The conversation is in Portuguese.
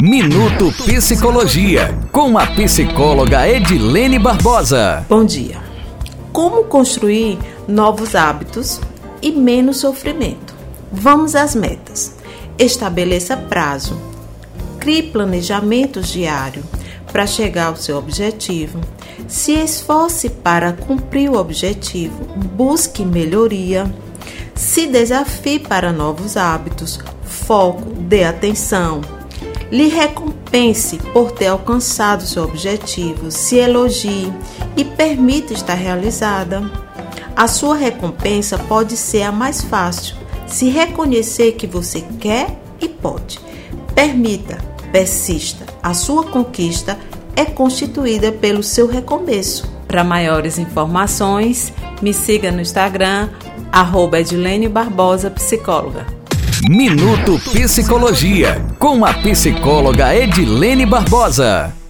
Minuto Psicologia, com a psicóloga Edilene Barbosa. Bom dia. Como construir novos hábitos e menos sofrimento? Vamos às metas. Estabeleça prazo. Crie planejamentos diários para chegar ao seu objetivo. Se esforce para cumprir o objetivo. Busque melhoria. Se desafie para novos hábitos. Foco, dê atenção lhe recompense por ter alcançado seu objetivo, se elogie e permita estar realizada. A sua recompensa pode ser a mais fácil, se reconhecer que você quer e pode. Permita, persista. A sua conquista é constituída pelo seu recomeço. Para maiores informações, me siga no Instagram, arroba Edilene Barbosa Psicóloga. Minuto Psicologia, com a psicóloga Edilene Barbosa.